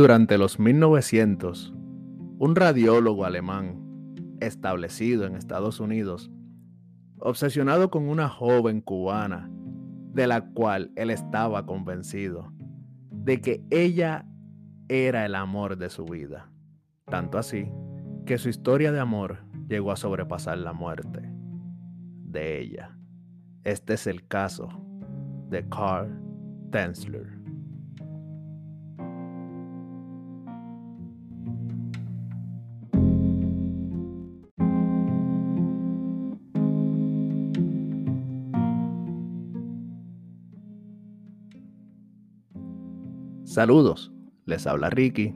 Durante los 1900, un radiólogo alemán establecido en Estados Unidos, obsesionado con una joven cubana de la cual él estaba convencido de que ella era el amor de su vida, tanto así que su historia de amor llegó a sobrepasar la muerte de ella. Este es el caso de Carl Tensler. Saludos, les habla Ricky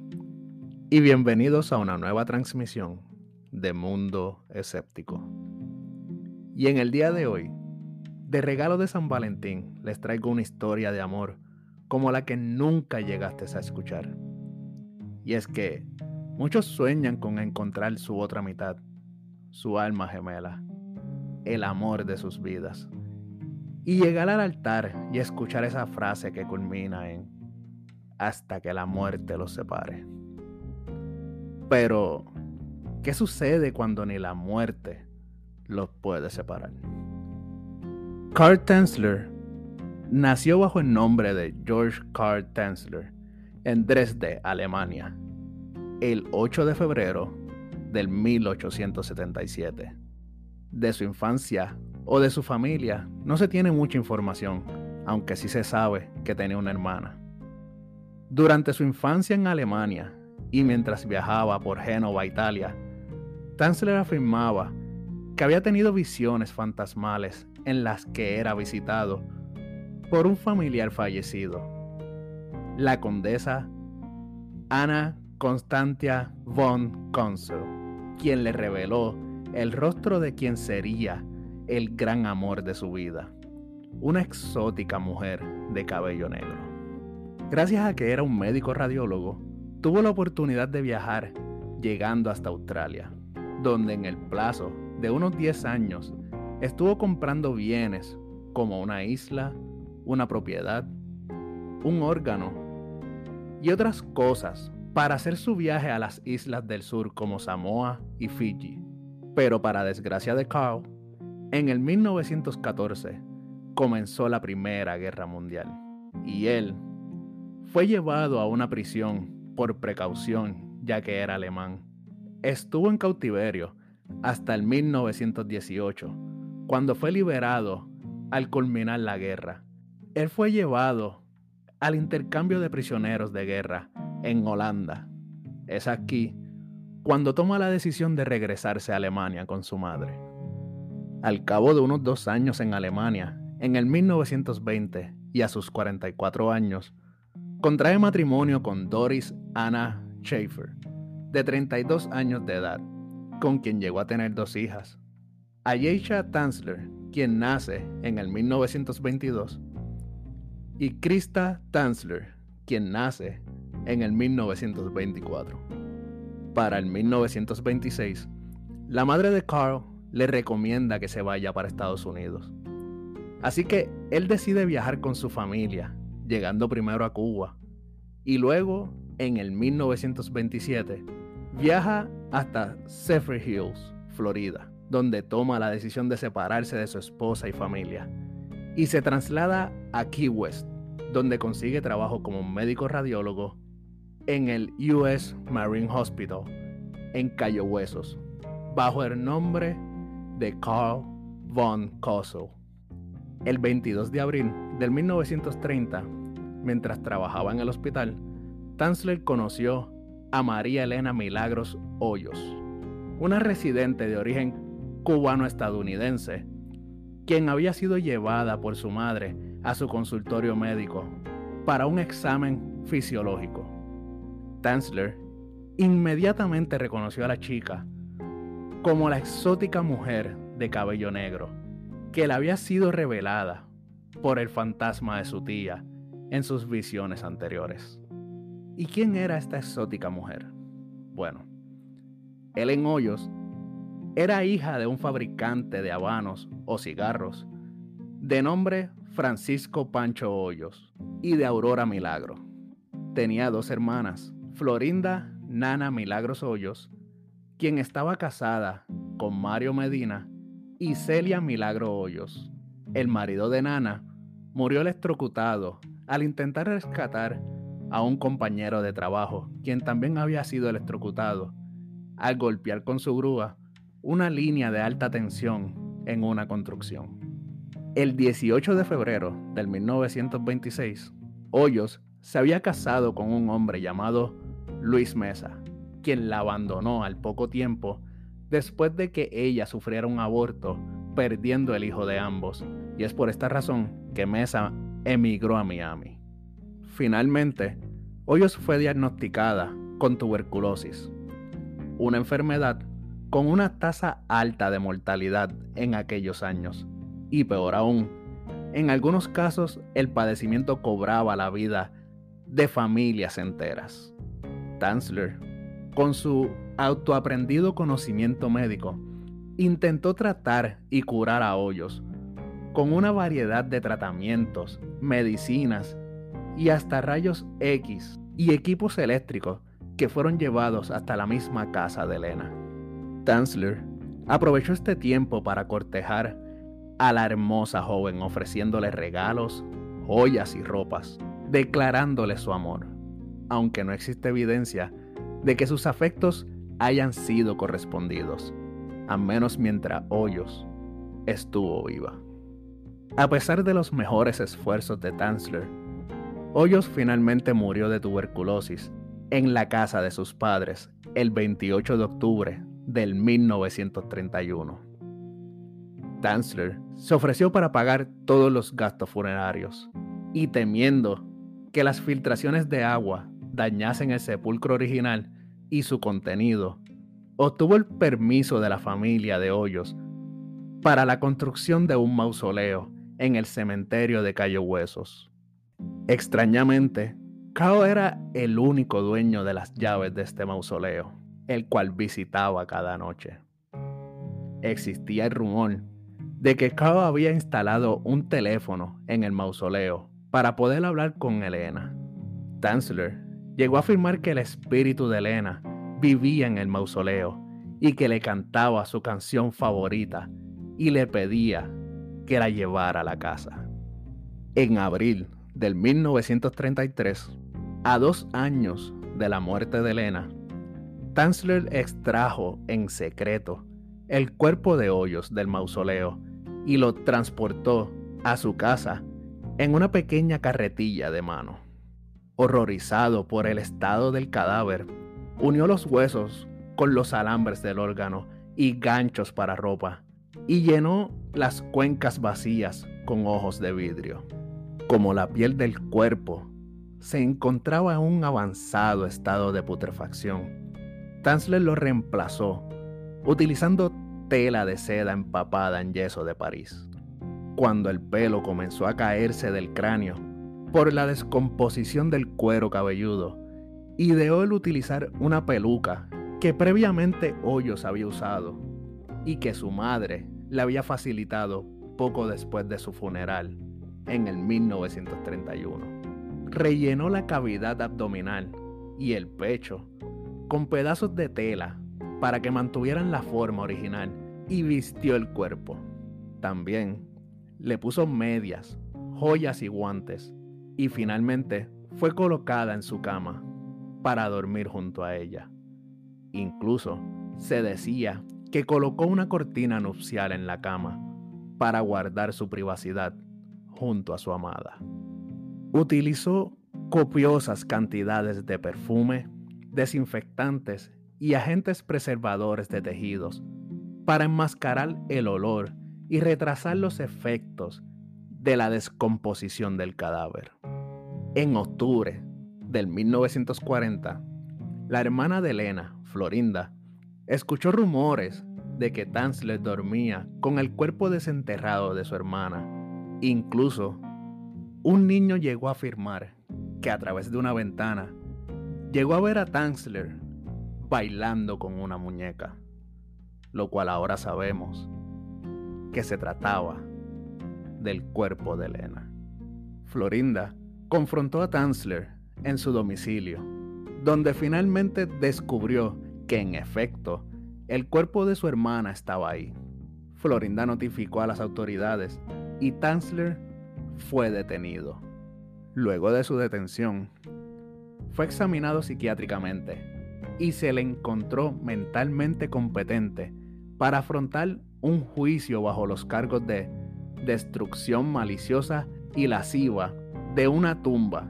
y bienvenidos a una nueva transmisión de Mundo Escéptico. Y en el día de hoy, de regalo de San Valentín, les traigo una historia de amor como la que nunca llegaste a escuchar. Y es que muchos sueñan con encontrar su otra mitad, su alma gemela, el amor de sus vidas. Y llegar al altar y escuchar esa frase que culmina en hasta que la muerte los separe. Pero, ¿qué sucede cuando ni la muerte los puede separar? Carl Tensler nació bajo el nombre de George Carl Tensler en Dresde, Alemania, el 8 de febrero del 1877. De su infancia o de su familia no se tiene mucha información, aunque sí se sabe que tenía una hermana. Durante su infancia en Alemania y mientras viajaba por Génova, Italia, Tanzler afirmaba que había tenido visiones fantasmales en las que era visitado por un familiar fallecido, la condesa Anna Constantia von Konzel, quien le reveló el rostro de quien sería el gran amor de su vida, una exótica mujer de cabello negro. Gracias a que era un médico radiólogo, tuvo la oportunidad de viajar llegando hasta Australia, donde en el plazo de unos 10 años estuvo comprando bienes como una isla, una propiedad, un órgano y otras cosas para hacer su viaje a las islas del sur como Samoa y Fiji. Pero para desgracia de Carl, en el 1914 comenzó la Primera Guerra Mundial y él fue llevado a una prisión por precaución, ya que era alemán. Estuvo en cautiverio hasta el 1918, cuando fue liberado al culminar la guerra. Él fue llevado al intercambio de prisioneros de guerra en Holanda. Es aquí cuando toma la decisión de regresarse a Alemania con su madre. Al cabo de unos dos años en Alemania, en el 1920 y a sus 44 años, Contrae matrimonio con Doris Anna Schaefer, de 32 años de edad, con quien llegó a tener dos hijas. Ayesha Tanzler, quien nace en el 1922, y Krista Tanzler, quien nace en el 1924. Para el 1926, la madre de Carl le recomienda que se vaya para Estados Unidos. Así que él decide viajar con su familia llegando primero a Cuba, y luego, en el 1927, viaja hasta Zephyr Hills, Florida, donde toma la decisión de separarse de su esposa y familia, y se traslada a Key West, donde consigue trabajo como médico radiólogo en el US Marine Hospital en Cayo Huesos, bajo el nombre de Carl von Kossel. El 22 de abril del 1930, mientras trabajaba en el hospital, Tanzler conoció a María Elena Milagros Hoyos, una residente de origen cubano-estadounidense, quien había sido llevada por su madre a su consultorio médico para un examen fisiológico. Tanzler inmediatamente reconoció a la chica como la exótica mujer de cabello negro que le había sido revelada por el fantasma de su tía en sus visiones anteriores. ¿Y quién era esta exótica mujer? Bueno, Ellen Hoyos era hija de un fabricante de habanos o cigarros de nombre Francisco Pancho Hoyos y de Aurora Milagro. Tenía dos hermanas, Florinda Nana Milagros Hoyos, quien estaba casada con Mario Medina y Celia Milagro Hoyos. El marido de Nana murió electrocutado al intentar rescatar a un compañero de trabajo, quien también había sido electrocutado, al golpear con su grúa una línea de alta tensión en una construcción. El 18 de febrero del 1926, Hoyos se había casado con un hombre llamado Luis Mesa, quien la abandonó al poco tiempo después de que ella sufriera un aborto, perdiendo el hijo de ambos, y es por esta razón que Mesa emigró a Miami. Finalmente, Hoyos fue diagnosticada con tuberculosis, una enfermedad con una tasa alta de mortalidad en aquellos años, y peor aún, en algunos casos el padecimiento cobraba la vida de familias enteras. Tanzler, con su autoaprendido conocimiento médico, intentó tratar y curar a Hoyos con una variedad de tratamientos, medicinas y hasta rayos X y equipos eléctricos que fueron llevados hasta la misma casa de Elena. Tanzler aprovechó este tiempo para cortejar a la hermosa joven ofreciéndole regalos, joyas y ropas, declarándole su amor, aunque no existe evidencia de que sus afectos hayan sido correspondidos, a menos mientras Hoyos estuvo viva. A pesar de los mejores esfuerzos de Tanzler, Hoyos finalmente murió de tuberculosis en la casa de sus padres el 28 de octubre del 1931. Tanzler se ofreció para pagar todos los gastos funerarios y temiendo que las filtraciones de agua dañasen el sepulcro original y su contenido, obtuvo el permiso de la familia de Hoyos para la construcción de un mausoleo en el cementerio de Cayo Huesos. Extrañamente, Cao era el único dueño de las llaves de este mausoleo, el cual visitaba cada noche. Existía el rumor de que Cao había instalado un teléfono en el mausoleo para poder hablar con Elena. Tanzler llegó a afirmar que el espíritu de Elena vivía en el mausoleo y que le cantaba su canción favorita y le pedía que la llevara a la casa. En abril del 1933, a dos años de la muerte de Elena, Tanzler extrajo en secreto el cuerpo de Hoyos del mausoleo y lo transportó a su casa en una pequeña carretilla de mano. Horrorizado por el estado del cadáver, unió los huesos con los alambres del órgano y ganchos para ropa y llenó las cuencas vacías con ojos de vidrio. Como la piel del cuerpo se encontraba en un avanzado estado de putrefacción, Tanzler lo reemplazó utilizando tela de seda empapada en yeso de París. Cuando el pelo comenzó a caerse del cráneo por la descomposición del cuero cabelludo, ideó el utilizar una peluca que previamente Hoyos había usado y que su madre le había facilitado poco después de su funeral en el 1931. Rellenó la cavidad abdominal y el pecho con pedazos de tela para que mantuvieran la forma original y vistió el cuerpo. También le puso medias, joyas y guantes y finalmente fue colocada en su cama para dormir junto a ella. Incluso se decía que colocó una cortina nupcial en la cama para guardar su privacidad junto a su amada. Utilizó copiosas cantidades de perfume, desinfectantes y agentes preservadores de tejidos para enmascarar el olor y retrasar los efectos de la descomposición del cadáver. En octubre del 1940, la hermana de Elena, Florinda, Escuchó rumores de que Tanzler dormía con el cuerpo desenterrado de su hermana. Incluso, un niño llegó a afirmar que a través de una ventana llegó a ver a Tanzler bailando con una muñeca, lo cual ahora sabemos que se trataba del cuerpo de Elena. Florinda confrontó a Tanzler en su domicilio, donde finalmente descubrió en efecto el cuerpo de su hermana estaba ahí. Florinda notificó a las autoridades y Tanzler fue detenido. Luego de su detención, fue examinado psiquiátricamente y se le encontró mentalmente competente para afrontar un juicio bajo los cargos de destrucción maliciosa y lasciva de una tumba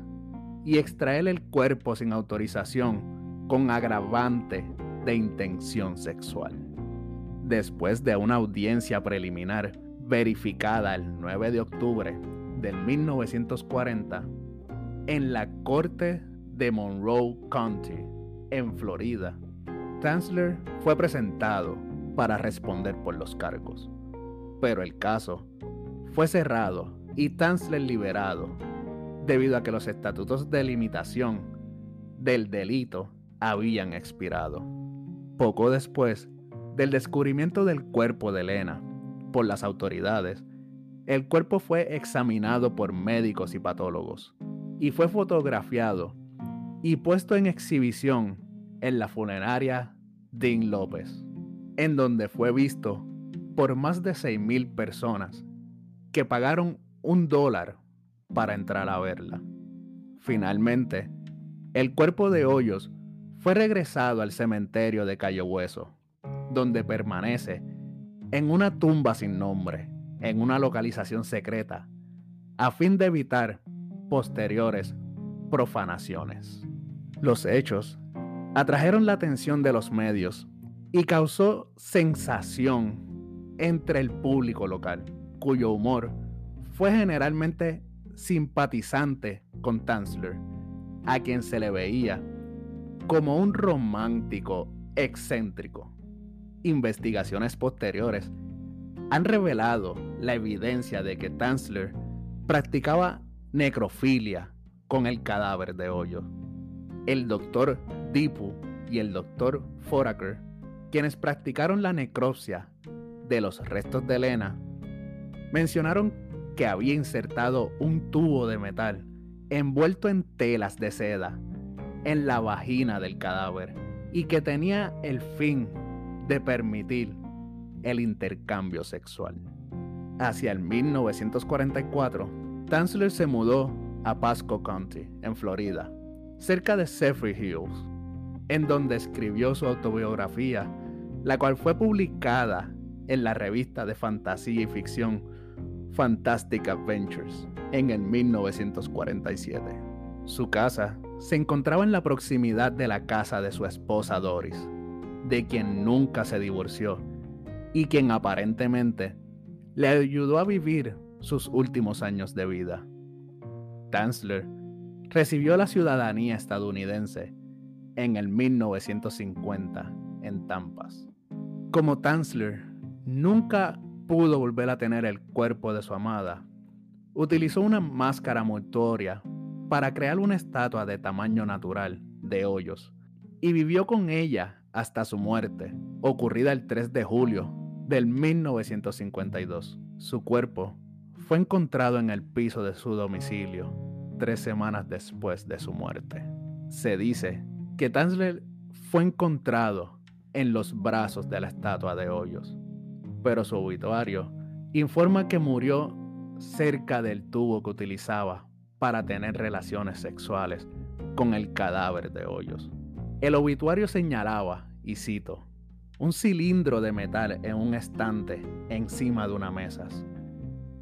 y extraer el cuerpo sin autorización con agravante de intención sexual. Después de una audiencia preliminar verificada el 9 de octubre de 1940 en la Corte de Monroe County, en Florida, Tanzler fue presentado para responder por los cargos. Pero el caso fue cerrado y Tanzler liberado debido a que los estatutos de limitación del delito habían expirado. Poco después del descubrimiento del cuerpo de Elena por las autoridades, el cuerpo fue examinado por médicos y patólogos y fue fotografiado y puesto en exhibición en la funeraria Dean López, en donde fue visto por más de 6.000 personas que pagaron un dólar para entrar a verla. Finalmente, el cuerpo de Hoyos fue regresado al cementerio de Cayo Hueso, donde permanece en una tumba sin nombre, en una localización secreta, a fin de evitar posteriores profanaciones. Los hechos atrajeron la atención de los medios y causó sensación entre el público local, cuyo humor fue generalmente simpatizante con Tanzler, a quien se le veía como un romántico excéntrico. Investigaciones posteriores han revelado la evidencia de que Tanzler practicaba necrofilia con el cadáver de Hoyo. El doctor Dipu y el doctor Foraker, quienes practicaron la necropsia de los restos de Elena, mencionaron que había insertado un tubo de metal envuelto en telas de seda en la vagina del cadáver y que tenía el fin de permitir el intercambio sexual. Hacia el 1944, Tanzler se mudó a Pasco County, en Florida, cerca de Zephyr Hills, en donde escribió su autobiografía, la cual fue publicada en la revista de fantasía y ficción Fantastic Adventures en el 1947. Su casa se encontraba en la proximidad de la casa de su esposa Doris, de quien nunca se divorció y quien aparentemente le ayudó a vivir sus últimos años de vida. Tanzler recibió la ciudadanía estadounidense en el 1950 en Tampas. Como Tanzler nunca pudo volver a tener el cuerpo de su amada, utilizó una máscara mortuoria para crear una estatua de tamaño natural de hoyos y vivió con ella hasta su muerte, ocurrida el 3 de julio del 1952. Su cuerpo fue encontrado en el piso de su domicilio tres semanas después de su muerte. Se dice que Tanzler fue encontrado en los brazos de la estatua de hoyos pero su obituario informa que murió cerca del tubo que utilizaba para tener relaciones sexuales con el cadáver de Hoyos. El obituario señalaba, y cito, un cilindro de metal en un estante encima de una mesa,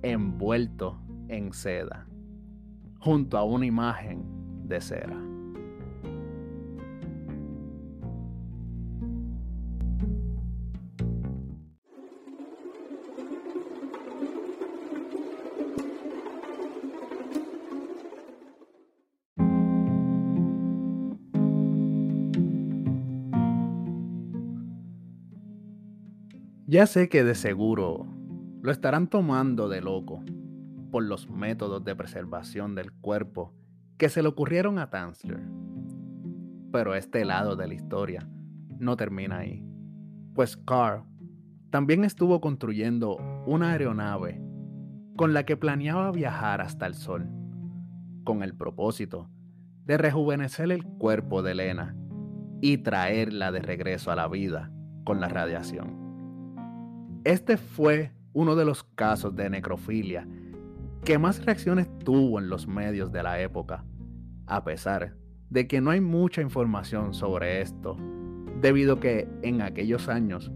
envuelto en seda, junto a una imagen de cera. Ya sé que de seguro lo estarán tomando de loco por los métodos de preservación del cuerpo que se le ocurrieron a Tanzler. Pero este lado de la historia no termina ahí, pues Carr también estuvo construyendo una aeronave con la que planeaba viajar hasta el Sol, con el propósito de rejuvenecer el cuerpo de Elena y traerla de regreso a la vida con la radiación. Este fue uno de los casos de necrofilia que más reacciones tuvo en los medios de la época, a pesar de que no hay mucha información sobre esto, debido que en aquellos años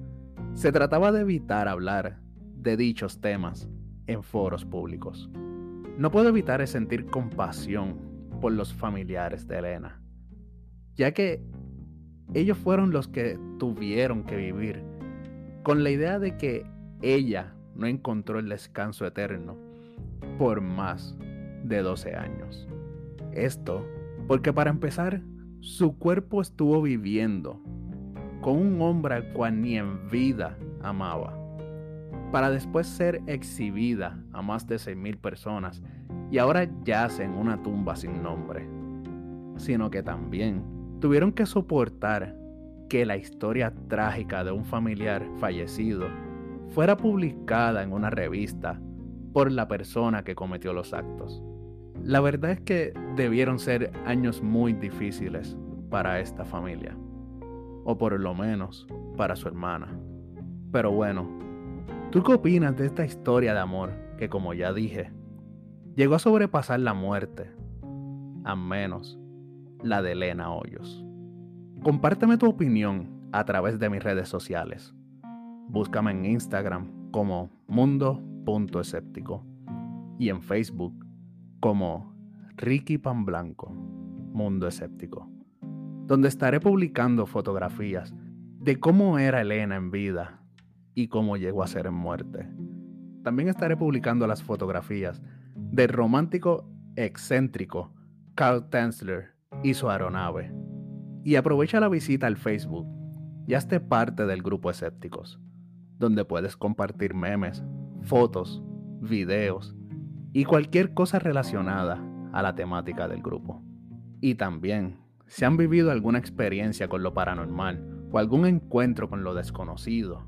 se trataba de evitar hablar de dichos temas en foros públicos. No puedo evitar sentir compasión por los familiares de Elena, ya que ellos fueron los que tuvieron que vivir con la idea de que ella no encontró el descanso eterno por más de 12 años. Esto porque para empezar, su cuerpo estuvo viviendo con un hombre al cual ni en vida amaba, para después ser exhibida a más de 6.000 personas y ahora yace en una tumba sin nombre, sino que también tuvieron que soportar que la historia trágica de un familiar fallecido fuera publicada en una revista por la persona que cometió los actos. La verdad es que debieron ser años muy difíciles para esta familia, o por lo menos para su hermana. Pero bueno, ¿tú qué opinas de esta historia de amor que como ya dije, llegó a sobrepasar la muerte, a menos la de Elena Hoyos? Compárteme tu opinión a través de mis redes sociales. Búscame en Instagram como mundo.escéptico y en Facebook como Ricky Pan Blanco, Mundo Escéptico, donde estaré publicando fotografías de cómo era Elena en vida y cómo llegó a ser en muerte. También estaré publicando las fotografías del romántico excéntrico Carl Tanzler y su aeronave. Y aprovecha la visita al Facebook y hazte parte del grupo Escépticos, donde puedes compartir memes, fotos, videos y cualquier cosa relacionada a la temática del grupo. Y también, si han vivido alguna experiencia con lo paranormal o algún encuentro con lo desconocido,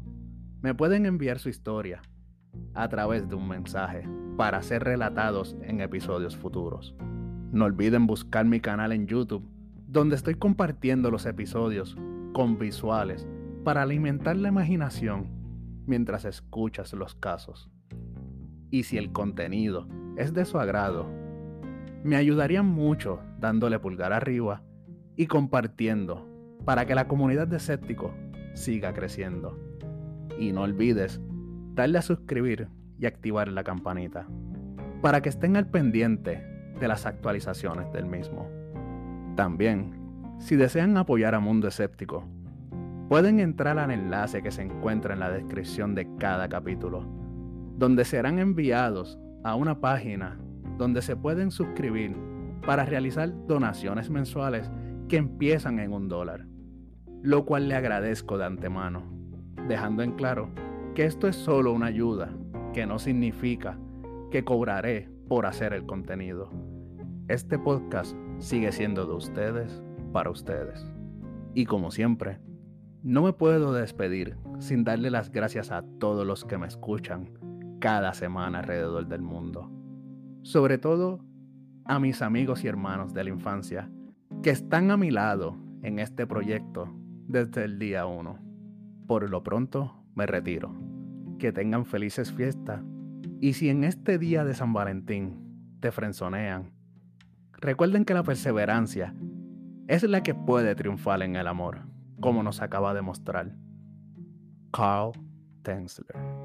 me pueden enviar su historia a través de un mensaje para ser relatados en episodios futuros. No olviden buscar mi canal en YouTube, donde estoy compartiendo los episodios con visuales para alimentar la imaginación mientras escuchas los casos. Y si el contenido es de su agrado, me ayudarían mucho dándole pulgar arriba y compartiendo para que la comunidad de escépticos siga creciendo. Y no olvides darle a suscribir y activar la campanita para que estén al pendiente de las actualizaciones del mismo. También, si desean apoyar a Mundo Escéptico, pueden entrar al enlace que se encuentra en la descripción de cada capítulo, donde serán enviados a una página donde se pueden suscribir para realizar donaciones mensuales que empiezan en un dólar, lo cual le agradezco de antemano, dejando en claro que esto es solo una ayuda, que no significa que cobraré por hacer el contenido. Este podcast sigue siendo de ustedes para ustedes. Y como siempre, no me puedo despedir sin darle las gracias a todos los que me escuchan cada semana alrededor del mundo. Sobre todo a mis amigos y hermanos de la infancia que están a mi lado en este proyecto desde el día 1. Por lo pronto me retiro. Que tengan felices fiestas y si en este día de San Valentín te frenzonean, recuerden que la perseverancia es la que puede triunfar en el amor, como nos acaba de mostrar Carl Tensler.